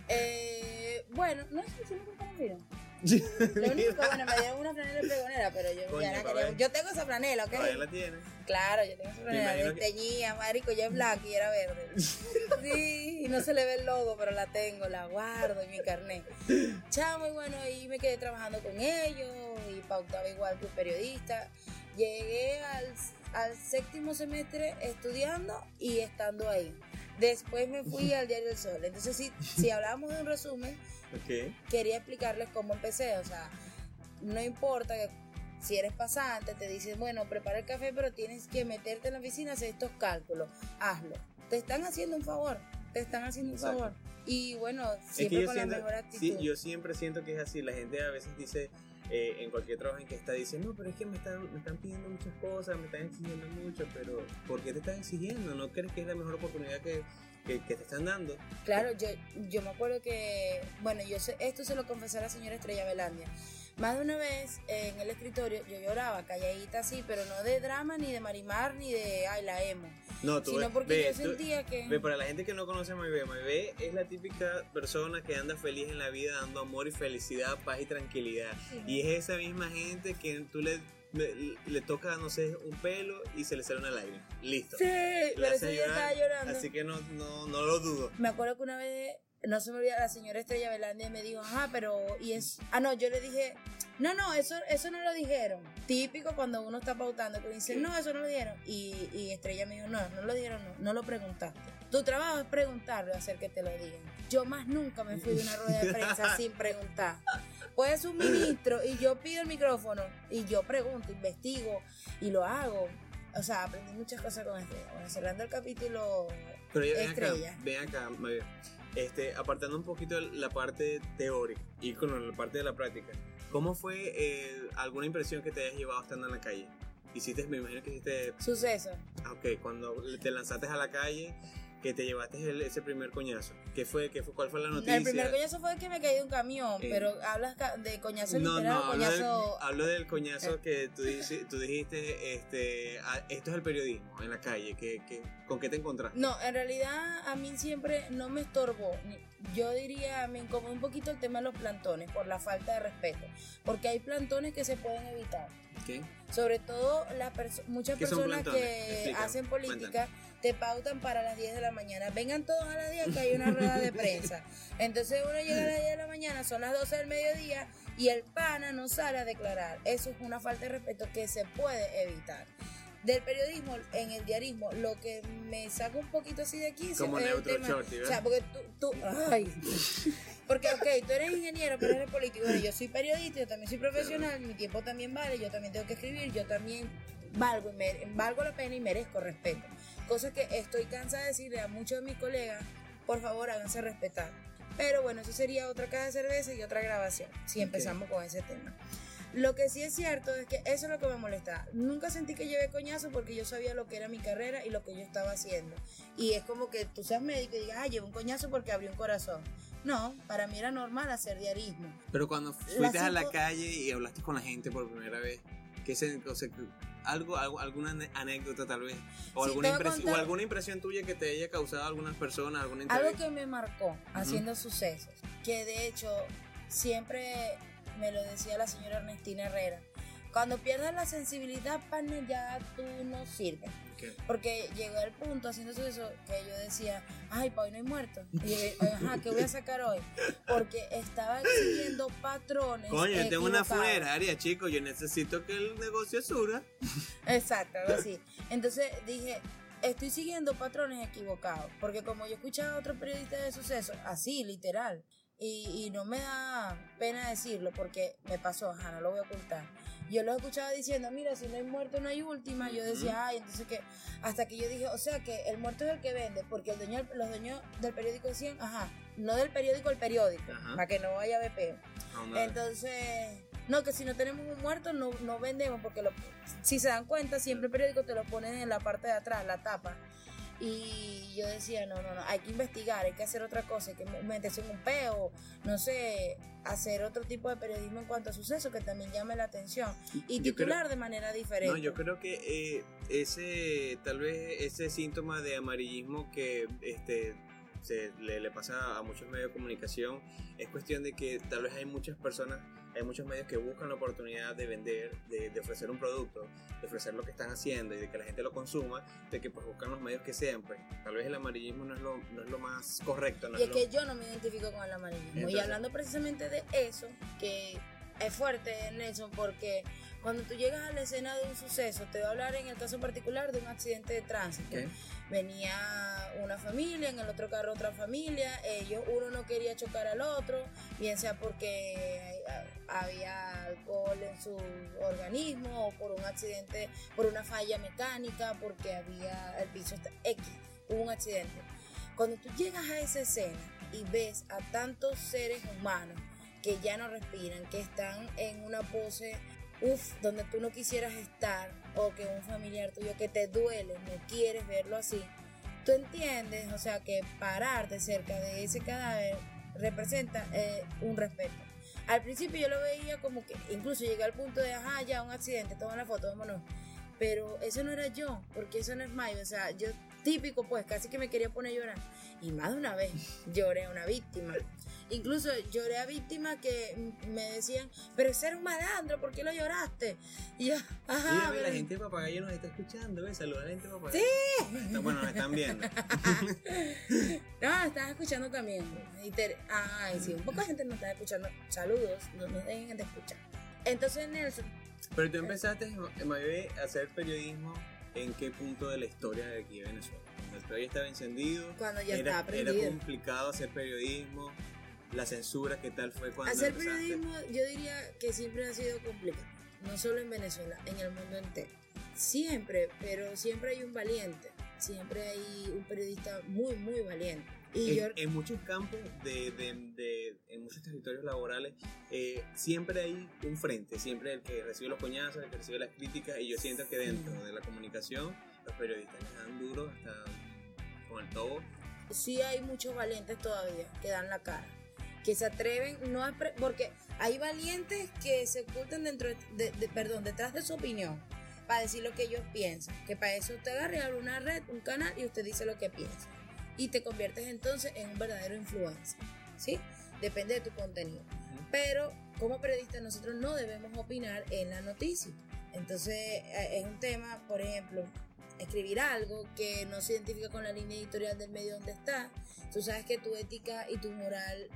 Eh, bueno, no sé si me contaron fino. Lo único que, bueno, me dieron una franela pregonera, pero yo ya la quería. Yo tengo esa franela, ¿ok? la. Claro, yo tengo esa franela. Desteñía, marico, ya es blanca y era verde. Sí, y no se le ve el logo, pero la tengo, la guardo en mi carnet. Chamo, y bueno, ahí me quedé trabajando con ellos y pautaba igual que un periodista. Llegué al, al séptimo semestre estudiando y estando ahí. Después me fui al Diario del Sol. Entonces, si, si hablábamos de un resumen, quería explicarles cómo empecé. O sea, no importa que si eres pasante, te dicen, bueno, prepara el café, pero tienes que meterte en la oficina, hacer estos cálculos. Hazlo. Te están haciendo un favor. Te están haciendo un favor. Y bueno, siempre con la mejor actitud. Sí, yo siempre siento que es así. La gente a veces dice, eh, en cualquier trabajo en que está diciendo, no, pero es que me están, me están pidiendo muchas cosas, me están exigiendo mucho, pero ¿por qué te están exigiendo? ¿No crees que es la mejor oportunidad que, que, te están dando? Claro, yo, yo me acuerdo que, bueno, yo sé, esto se lo confesé a la señora Estrella Belandia. Más de una vez en el escritorio yo lloraba, calladita así, pero no de drama, ni de marimar, ni de, ay, la emo no, tú sino porque yo sentía que... Ve, para la gente que no conoce a Maybe, Maybe es la típica persona que anda feliz en la vida, dando amor y felicidad, paz y tranquilidad. Y es esa misma gente que tú le le, toca, no sé, un pelo y se le sale una lágrima. Listo. Sí, pero ese día estaba llorando. Así que no, no, no lo dudo. Me acuerdo que una vez no se me olvida, la señora Estrella Belandia me dijo, ajá, pero, y es, ah, no, yo le dije, no, no, eso, eso no lo dijeron. Típico cuando uno está pautando, que dice, no, eso no lo dijeron. Y, y Estrella me dijo, no, no lo dijeron, no, no lo preguntaste. Tu trabajo es preguntarlo, hacer que te lo digan. Yo más nunca me fui de una rueda de prensa sin preguntar. Puedes un ministro y yo pido el micrófono y yo pregunto, investigo y lo hago. O sea, aprendí muchas cosas con Estrella. Bueno, cerrando el capítulo Pero Estrella. ven acá, ven acá este, apartando un poquito la parte teórica y con la parte de la práctica, ¿cómo fue eh, alguna impresión que te hayas llevado estando en la calle? Hiciste, me imagino que hiciste... Suceso. Ah, ok, cuando te lanzaste a la calle, que te llevaste ese primer coñazo. ¿Qué fue, qué fue, ¿Cuál fue la noticia? El primer coñazo fue que me caí de un camión, eh, pero hablas de coñazo no, literal, no, coñazo... Hablo del, coñazo eh. que tú, tú dijiste, este, esto es el periodismo en la calle, ¿qué, qué, ¿con qué te encontraste? No, en realidad a mí siempre no me estorbó, yo diría, me incomodó un poquito el tema de los plantones por la falta de respeto, porque hay plantones que se pueden evitar. ¿Qué? Sobre todo las muchas personas que hacen política te pautan para las 10 de la mañana. Vengan todos a las 10 que hay una rueda de prensa. Entonces uno llega a las 10 de la mañana, son las 12 del mediodía y el pana no sale a declarar. Eso es una falta de respeto que se puede evitar. Del periodismo, en el diarismo, lo que me saca un poquito así de aquí Como es el tema. o sea, porque tú, tú ay, Porque, ok, tú eres ingeniero, pero eres político. yo soy periodista, yo también soy profesional, mi tiempo también vale, yo también tengo que escribir, yo también valgo, valgo la pena y merezco respeto. Cosa que estoy cansada de decirle a muchos de mis colegas, por favor, háganse respetar. Pero bueno, eso sería otra caja de cerveza y otra grabación, si empezamos con ese tema. Lo que sí es cierto es que eso es lo que me molesta. Nunca sentí que llevé coñazo porque yo sabía lo que era mi carrera y lo que yo estaba haciendo. Y es como que tú seas médico y digas, ah, llevo un coñazo porque abrí un corazón. No, para mí era normal hacer diarismo. Pero cuando fuiste a la calle y hablaste con la gente por primera vez, ¿qué se, o algo, alguna anécdota tal vez, o, alguna impresión, o alguna impresión tuya que te haya causado algunas personas, alguna Algo que me marcó haciendo sucesos, que de hecho siempre me lo decía la señora Ernestina Herrera. Cuando pierdes la sensibilidad, partner, ya tú no sirves. Porque llegó el punto haciendo eso que yo decía, ay, pa' hoy no hay muerto. Y ajá, ¿qué voy a sacar hoy? Porque estaba siguiendo patrones. Coño, yo tengo una funeraria, chicos, yo necesito que el negocio suba. Exacto, algo así. Entonces dije, estoy siguiendo patrones equivocados. Porque como yo escuchaba a otro periodista de suceso, así, literal, y, no me da pena decirlo porque me pasó, ajá, no lo voy a ocultar. Yo lo escuchaba diciendo, mira, si no hay muerto no hay última. Yo decía, ay, entonces que, hasta que yo dije, o sea que el muerto es el que vende, porque el dueño, los dueños del periódico decían, ajá, no del periódico, el periódico, para que no vaya a peo. entonces, no, que si no tenemos un muerto no, no vendemos, porque lo, si se dan cuenta, siempre el periódico te lo ponen en la parte de atrás, la tapa. Y yo decía, no, no, no, hay que investigar, hay que hacer otra cosa, hay que meterse en un peo, no sé, hacer otro tipo de periodismo en cuanto a sucesos que también llame la atención y titular de manera diferente. No, yo creo que eh, ese, tal vez ese síntoma de amarillismo que este, se le, le pasa a muchos medios de comunicación es cuestión de que tal vez hay muchas personas hay muchos medios que buscan la oportunidad de vender, de, ofrecer un producto, de ofrecer lo que están haciendo y de que la gente lo consuma, de que pues buscan los medios que sean, pues tal vez el amarillismo no es lo, no es lo más correcto. y es, que yo no me identifico con el amarillismo. y hablando precisamente de eso, que es fuerte, Nelson, porque cuando tú llegas a la escena de un suceso, te voy a hablar en el caso particular de un accidente de tránsito. Venía una familia, en el otro carro otra familia, ellos, uno no quería chocar al otro, bien sea porque había alcohol en su organismo o por un accidente, por una falla mecánica, porque había el piso X, hubo un accidente. Cuando tú llegas a esa escena y ves a tantos seres humanos que ya no respiran, que están en una pose, uff, donde tú no quisieras estar, o que un familiar tuyo que te duele, no quieres verlo así, tú entiendes, o sea, que parar de cerca de ese cadáver representa eh, un respeto. Al principio yo lo veía como que, incluso llegué al punto de, ajá, ya, un accidente, toma la foto, vámonos. Pero eso no era yo, porque eso no es Mayo. O sea, yo típico, pues, casi que me quería poner a llorar. Y más de una vez lloré a una víctima. Incluso lloré a víctimas que me decían, pero ese era un malandro, ¿por qué lo lloraste? Y yo, ajá. la gente de Papagayo nos está escuchando, ¿ves? Saluda a la gente de Papagayo. Sí. bueno, nos están viendo. no, estás escuchando también. Ay, sí, un poco de gente nos está escuchando. Saludos, no nos dejen de escuchar. Entonces, Nelson. Pero tú empezaste, Mabe, a hacer periodismo en qué punto de la historia de aquí de Venezuela. Cuando el todavía estaba encendido. Cuando ya era, estaba Era complicado hacer periodismo la censura, ¿qué tal fue cuando Hacer periodismo yo diría que siempre ha sido complicado, no solo en Venezuela, en el mundo entero. Siempre, pero siempre hay un valiente, siempre hay un periodista muy, muy valiente. Y en, muchos campos, de, de, en muchos territorios laborales, eh, siempre hay un frente, siempre el que recibe los coñazos, el que recibe las críticas, y yo siento que dentro de la comunicación los periodistas les dan duro hasta con el todo. Sí hay muchos valientes todavía que dan la cara que se atreven, no porque hay valientes que se ocultan dentro de, perdón, detrás de su opinión para decir lo que ellos piensan. Que para eso usted agarre, abre una red, un canal y usted dice lo que piensa. Y te conviertes entonces en un verdadero influencer. ¿Sí? Depende de tu contenido. Pero como periodistas nosotros no debemos opinar en la noticia. Entonces eh, es un tema, por ejemplo, escribir algo que no se identifica con la línea editorial del medio donde está. Tú sabes que tu ética y tu moral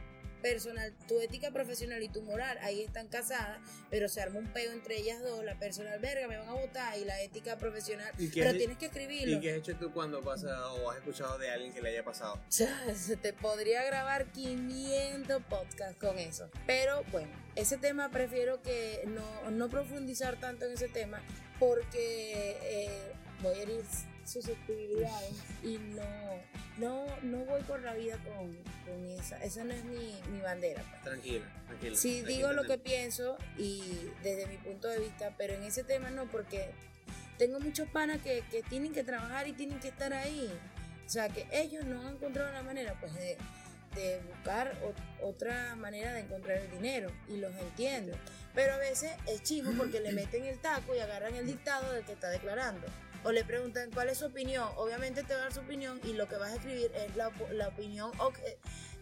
personal, tu ética profesional y tu moral, ahí están casadas, pero se arma un peo entre ellas dos, la personal verga, me van a votar, y la ética profesional, pero tienes que escribirlo. ¿Y qué has hecho tú cuando pasa o has escuchado de alguien que le haya pasado? se te podría grabar 500 podcasts con eso. Pero bueno, ese tema prefiero que no, no profundizar tanto en ese tema porque eh, voy a herir susceptibilidades y no, no, no voy por la vida con, con esa. Esa no es mi, mi bandera. Pues. Tranquila, tranquila. Sí, digo lo que pienso y desde mi punto de vista, pero en ese tema no, porque tengo muchos panas que, que tienen que trabajar y tienen que estar ahí. O sea, que ellos no han encontrado una manera, pues, de, de buscar otra manera de encontrar el dinero y los entiendo. Pero a veces es chivo porque le meten el taco y agarran el dictado del que está declarando o le preguntan cuál es su opinión, obviamente te va a dar su opinión y lo que vas a escribir es la, la opinión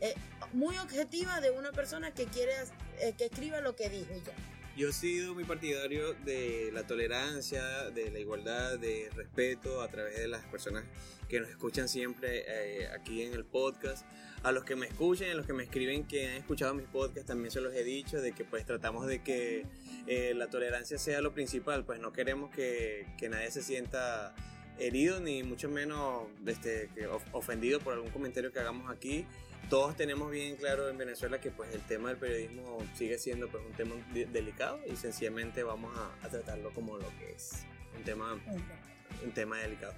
eh, muy objetiva de una persona que quiere eh, que escriba lo que dijo ya. Yo he sido muy partidario de la tolerancia, de la igualdad, de respeto a través de las personas que nos escuchan siempre eh, aquí en el podcast. A los que me escuchen, a los que me escriben que han escuchado mis podcasts, también se los he dicho de que pues tratamos de que eh, la tolerancia sea lo principal, pues no queremos que, que nadie se sienta herido ni mucho menos este, ofendido por algún comentario que hagamos aquí. Todos tenemos bien claro en Venezuela que pues el tema del periodismo sigue siendo pues un tema delicado y sencillamente vamos a, tratarlo como lo que es, un tema, un tema delicado.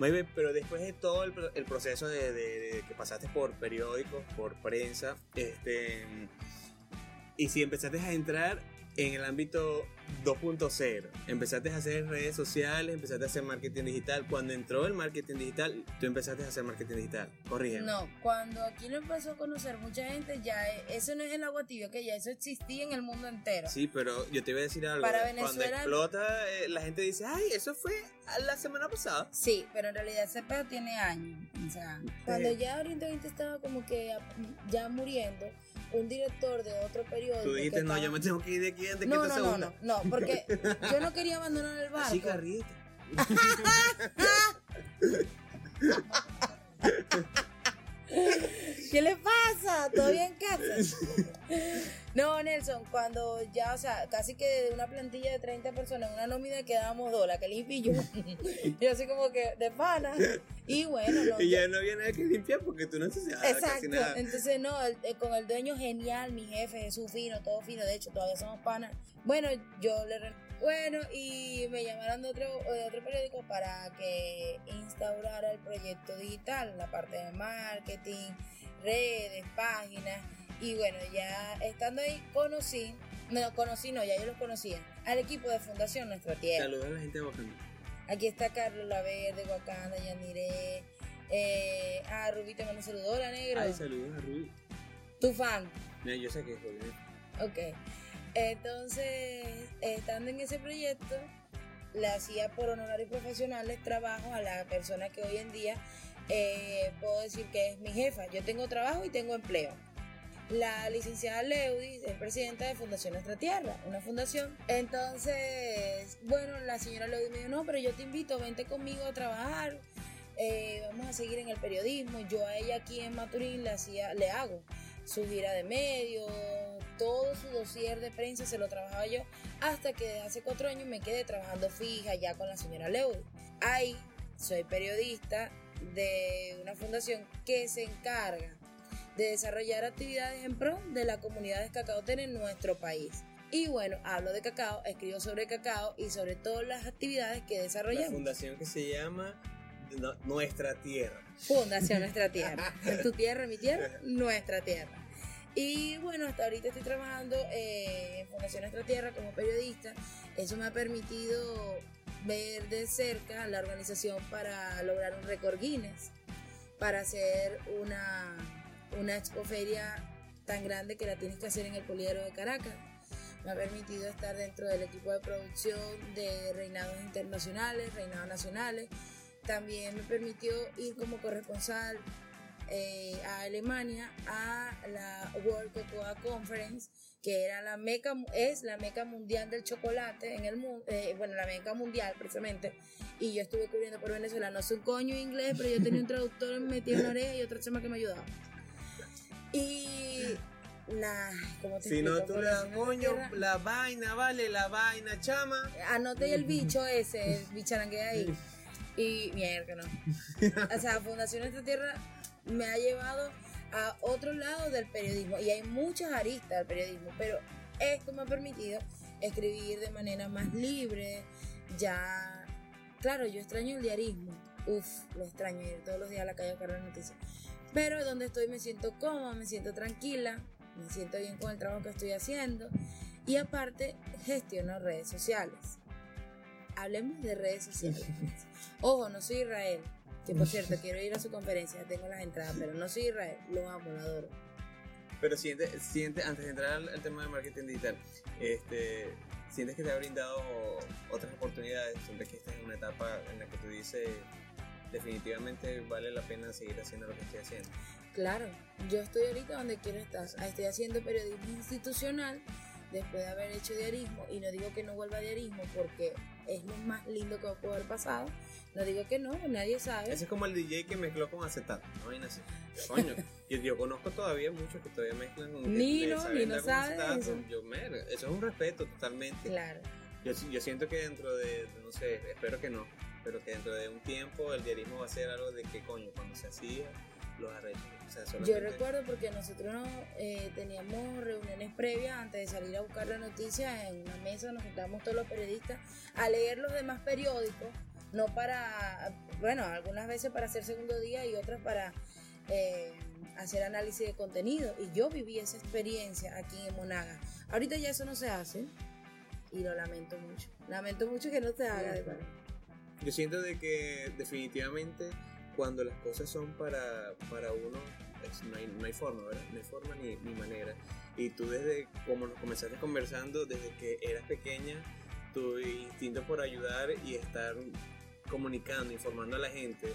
Muy pero después de todo el, el proceso de, de, que pasaste por periódicos, por prensa, este, y si empezaste a entrar en el ámbito 2.0. Empezaste a hacer redes sociales, empezaste a hacer marketing digital. Cuando entró el marketing digital, tú empezaste a hacer marketing digital. Corrígeme. No, cuando aquí lo empezó a conocer mucha gente, ya e, eso no es el agua tibia, que ya eso existía en el mundo entero. Sí, pero yo te voy a decir algo. Para Venezuela, cuando explota, eh, la gente dice, ay, eso fue la semana pasada. Sí, pero en realidad ese pedo tiene años. O sea, cuando ya Oriente estaba como que ya muriendo un director de otro periódico. Tú dijiste, no, yo me tengo que ir de aquí antes no, que no, no, no, no, porque yo no quería abandonar el barco. Chica, ríete. ¿Qué le pasa? ¿Todavía en casa? No, Nelson, cuando ya, o sea, casi que de una plantilla de 30 personas, una nómina quedábamos dos, la que y yo. y así como que de pana. Y bueno, no. Y ya no había nada que limpiar porque tú no nada. Exacto. Nada. Entonces, no, eh, con el dueño genial, mi jefe, Jesús fino, todo fino. De hecho, todavía somos panas. Bueno, yo le bueno, y me llamaron de otro, de otro periódico para que instaurara el proyecto digital, la parte de marketing, redes, páginas. Y bueno, ya estando ahí conocí, no conocí, no, ya yo los conocía, al equipo de Fundación Nuestra Tierra. Saludos a la gente de Wakanda. Aquí está Carlos Laverde, Wakanda, Yanire. Eh, ah, Rubí te mando saludos. Hola, negro. Ay, saludos a Rubí. Tu fan. Mira, yo sé que es Rubí. Ok. Entonces, estando en ese proyecto, le hacía por honorarios profesionales trabajo a la persona que hoy en día eh, puedo decir que es mi jefa. Yo tengo trabajo y tengo empleo. La licenciada Leudis es presidenta de Fundación Nuestra Tierra, una fundación. Entonces, bueno, la señora Leudis me dijo, no, pero yo te invito, vente conmigo a trabajar. Eh, vamos a seguir en el periodismo. Yo a ella aquí en Maturín le, hacía, le hago su gira de medios, todo su dossier de prensa se lo trabajaba yo, hasta que hace cuatro años me quedé trabajando fija ya con la señora Leudy. Ahí soy periodista de una fundación que se encarga de desarrollar actividades en pro de la comunidad de cacao en nuestro país. Y bueno, hablo de cacao, escribo sobre cacao y sobre todas las actividades que desarrollamos. La fundación que se llama Nuestra Tierra. Fundación Nuestra Tierra. tu tierra, mi tierra, nuestra tierra. Y bueno, hasta ahorita estoy trabajando eh, en Fundación Nuestra Tierra como periodista. Eso me ha permitido ver de cerca la organización para lograr un récord Guinness, para hacer una, una expoferia tan grande que la tienes que hacer en el Poliedro de Caracas. Me ha permitido estar dentro del equipo de producción de reinados internacionales, reinados nacionales. También me permitió ir como corresponsal eh, a Alemania a la World Cocoa Conference, que era la meca, es la meca mundial del chocolate en el mundo, eh, bueno, la meca mundial precisamente, y yo estuve cubriendo por Venezuela, no sé un coño inglés, pero yo tenía un traductor metido en la oreja y otra chama que me ayudaba. Y Nah, ¿cómo te Si no, tú le das tierra- la vaina, vale, la vaina, chama. Anote el bicho ese, el bicharangue ahí. Y mierda, no. O sea, Fundación Esta Tierra me ha llevado a otro lado del periodismo. Y hay muchas aristas del periodismo, pero esto me ha permitido escribir de manera más libre. Ya, claro, yo extraño el diarismo. Uf, lo extraño ir todos los días a la calle a buscar las noticias. Pero donde estoy me siento cómoda, me siento tranquila, me siento bien con el trabajo que estoy haciendo. Y aparte, gestiono redes sociales. Hablemos de redes sociales. Ojo, no soy Israel, que por cierto quiero ir a su conferencia, tengo las entradas, pero no soy Israel, lo amo, lo adoro. Pero siente, siente, antes de entrar al, al tema de marketing digital, este, sientes que te ha brindado otras oportunidades, sientes que estás en una etapa en la que tú dices, definitivamente vale la pena seguir haciendo lo que estoy haciendo. Claro, yo estoy ahorita donde quiero estar. Estoy haciendo periodismo institucional después de haber hecho diarismo y no digo que no vuelva a diarismo porque es lo más lindo que puede haber pasado. No digo que no, nadie sabe. Ese es como el DJ que mezcló con acetato, no vaina así. Coño, yo, yo conozco todavía muchos que todavía mezclan con Nino, Nino sabe acetato. eso. Yo, mer, eso es un respeto totalmente. Claro. Yo, yo siento que dentro de, no sé, espero que no, pero que dentro de un tiempo el diarismo va a ser algo de que coño, cuando se hacía, los arreglos. O sea, Yo recuerdo porque nosotros no, eh, teníamos reuniones previas antes de salir a buscar la noticia en una mesa, nos juntábamos todos los periodistas a leer los demás periódicos, no para, bueno, algunas veces para hacer segundo día y otras para eh, hacer análisis de contenido. Y yo viví esa experiencia aquí en Monaga. Ahorita ya eso no se hace y lo lamento mucho. Lamento mucho que no se haga, de verdad. Yo siento de que definitivamente cuando las cosas son para, para uno, es- no, hay, no hay forma, ¿verdad? No hay forma ni, ni manera. Y tú desde, como nos comenzaste conversando, desde que eras pequeña, tu instinto por ayudar y estar comunicando, informando a la gente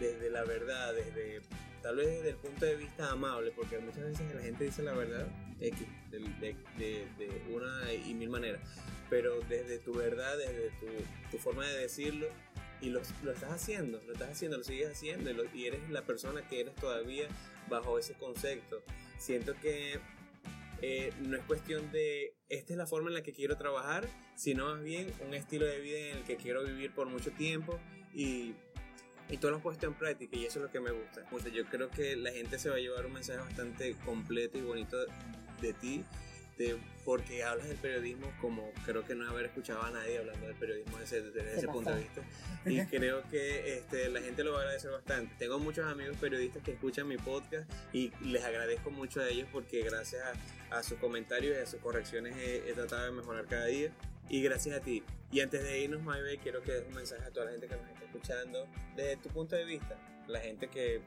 desde la verdad, desde tal vez desde el punto de vista amable, porque muchas veces la gente dice la verdad de, una y mil maneras, pero desde tu verdad, desde tu, tu forma de decirlo, y lo, lo estás haciendo, lo estás haciendo, lo sigues haciendo, y, lo- y eres la persona que eres todavía bajo ese concepto. Siento que eh, no es cuestión de esta es la forma en la que quiero trabajar, sino más bien un estilo de vida en el que quiero vivir por mucho tiempo y, y tú lo puesto en práctica y eso es lo que me gusta. Yo creo que la gente se va a llevar un mensaje bastante completo y bonito de ti. De- porque hablas del periodismo como creo que no haber escuchado a nadie hablando del periodismo desde, desde Se ese punto de vista y creo que este, la gente lo va a agradecer bastante. Tengo muchos amigos periodistas que escuchan mi podcast y les agradezco mucho a ellos porque gracias a, a sus comentarios y a sus correcciones he, he tratado de mejorar cada día y gracias a ti. Y antes de irnos, Maybe, quiero que des un mensaje a toda la gente que nos está escuchando desde tu punto de vista. La gente que...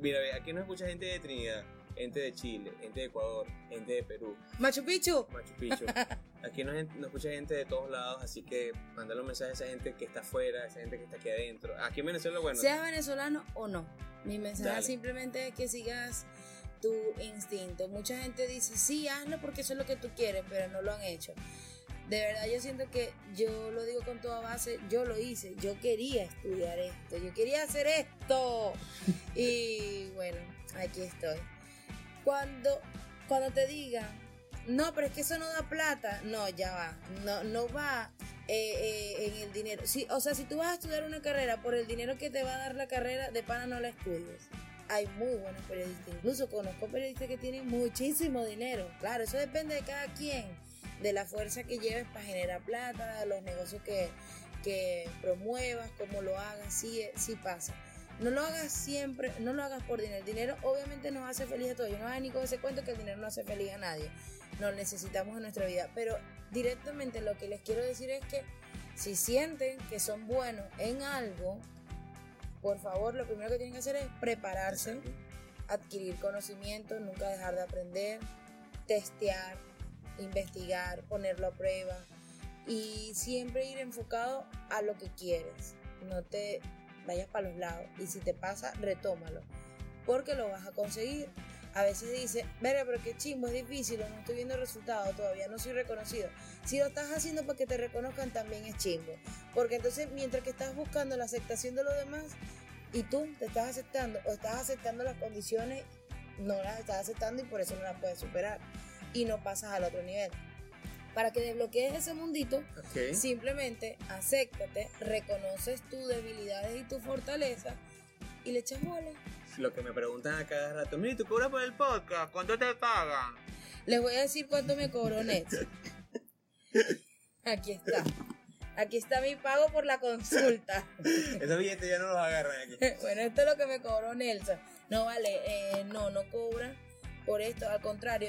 Mira, aquí nos escucha gente de Trinidad, gente de Chile, gente de Ecuador, gente de Perú, Machu Picchu. Machu Picchu. Aquí nos, nos escucha gente de todos lados, así que mándale un mensaje a esa gente que está afuera, a esa gente que está aquí adentro. Aquí en Venezuela, bueno, Seas venezolano o no. Mi mensaje Dale. simplemente es que sigas tu instinto. Mucha gente dice, sí, hazlo porque eso es lo que tú quieres, pero no lo han hecho. De verdad, yo siento que yo lo digo con toda base, yo lo hice, yo quería estudiar esto, yo quería hacer esto. Y bueno, aquí estoy. Cuando, cuando te digan, no, pero es que eso no da plata, no, ya va, no, no va eh, eh, en el dinero. Sí, o sea, si tú vas a estudiar una carrera por el dinero que te va a dar la carrera, de pana no la estudies. Hay muy buenos periodistas, incluso conozco periodistas que tienen muchísimo dinero. Claro, eso depende de cada quien, de la fuerza que lleves para generar plata, de los negocios que, que promuevas, cómo lo hagas, sí, sí pasa. No lo hagas siempre, no lo hagas por dinero. El dinero obviamente nos hace feliz a todos. Yo no voy ni con ese cuento que el dinero no hace feliz a nadie. Lo necesitamos en nuestra vida. Pero directamente lo que les quiero decir es que si sienten que son buenos en algo, por favor, lo primero que tienen que hacer es prepararse, adquirir conocimiento, nunca dejar de aprender, testear, investigar, ponerlo a prueba y siempre ir enfocado a lo que quieres. No te vayas para los lados y si te pasa, retómalo, porque lo vas a conseguir. A veces dice, verga, pero qué chimbo, es difícil, no estoy viendo resultados, todavía no soy reconocido. Si lo estás haciendo para que te reconozcan, también es chimbo. Porque entonces, mientras que estás buscando la aceptación de los demás y tú te estás aceptando o estás aceptando las condiciones no las estás aceptando y por eso no las puedes superar. Y no pasas al otro nivel. Para que desbloquees ese mundito, simplemente acéptate, reconoces tus debilidades y tus fortalezas y le echas bola. Lo que me preguntan a cada rato, mira, ¿tú cobras por el podcast? ¿Cuánto te pagan? Les voy a decir cuánto me cobró Net. Aquí está. Aquí está mi pago por la consulta. Esos billetes ya no los agarran aquí. bueno, esto es lo que me cobró Nelson. No, vale, eh, no, no cobra por esto. Al contrario,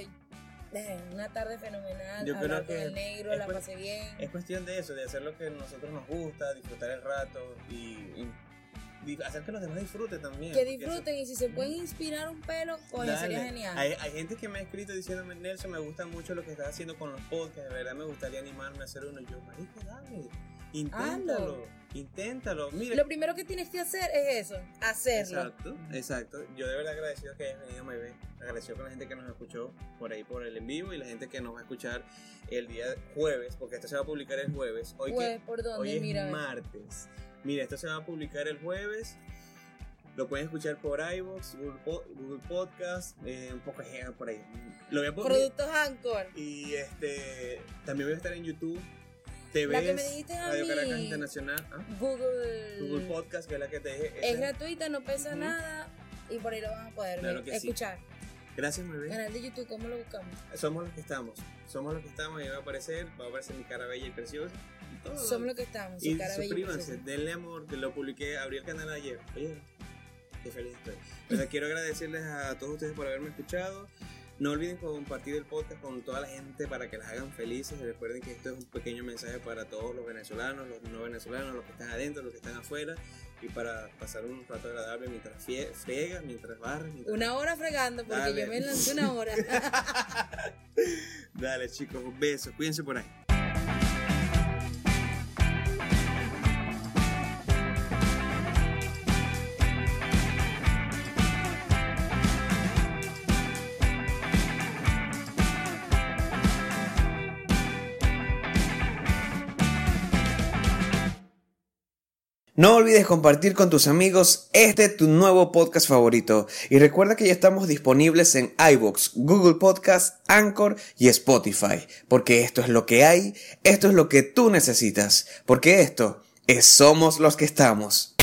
una tarde fenomenal. Yo creo que el negro, la pasé bien. Es cuestión de eso, de hacer lo que a nosotros nos gusta, disfrutar el rato y hacer que los demás disfruten también. Que disfruten y si se pueden inspirar un pelo, coño, sería genial. Hay, hay, gente que me ha escrito diciéndome, Nelson, me gusta mucho lo que estás haciendo con los podcasts, de verdad me gustaría animarme a hacer uno. Y yo, marico, dale, inténtalo, inténtalo. Mira. Lo primero que tienes que hacer es eso, hacerlo. Exacto, exacto. Yo de verdad agradecido que hayas venido a ver agradecido con la gente que nos escuchó por ahí por el en vivo y la gente que nos va a escuchar el día jueves, porque esto se va a publicar el jueves. Hoy, que, ¿por dónde? hoy es martes. Mira, esto se va a publicar el jueves. Lo pueden escuchar por iVoox, Google, Podcast, eh, un poco de por ahí. Lo voy a Productos Anchor. Y este, también voy a estar en YouTube. TV, la que me dijiste a Radio Caracas Internacional. ¿ah? Google. Google Podcast, que es la que te dije. Es gratuita, no pesa nada y por ahí lo van a poder escuchar. Gracias, bien. Canal de YouTube, ¿cómo lo buscamos? Somos los que estamos. Somos los que estamos y va a aparecer, va a aparecer mi cara bella y preciosa. Somos lo que estamos. Y suscríbanse, denle amor, que lo publiqué, abrí el canal ayer. Oye, qué feliz estoy. quiero agradecerles a todos ustedes por haberme escuchado. No olviden compartir el podcast con toda la gente para que las hagan felices. Recuerden que esto es un pequeño mensaje para todos los venezolanos, los no venezolanos, los que están adentro, los que están afuera. Y para pasar un rato agradable mientras fregas, mientras barras. Una hora fregando, porque yo me lancé una hora. Dale, chicos, un beso. Cuídense por ahí. No olvides compartir con tus amigos este tu nuevo podcast favorito. Y recuerda que ya estamos disponibles en iVoox, Google Podcast, Anchor y Spotify. Porque esto es lo que hay, esto es lo que tú necesitas. Porque esto es Somos los que estamos.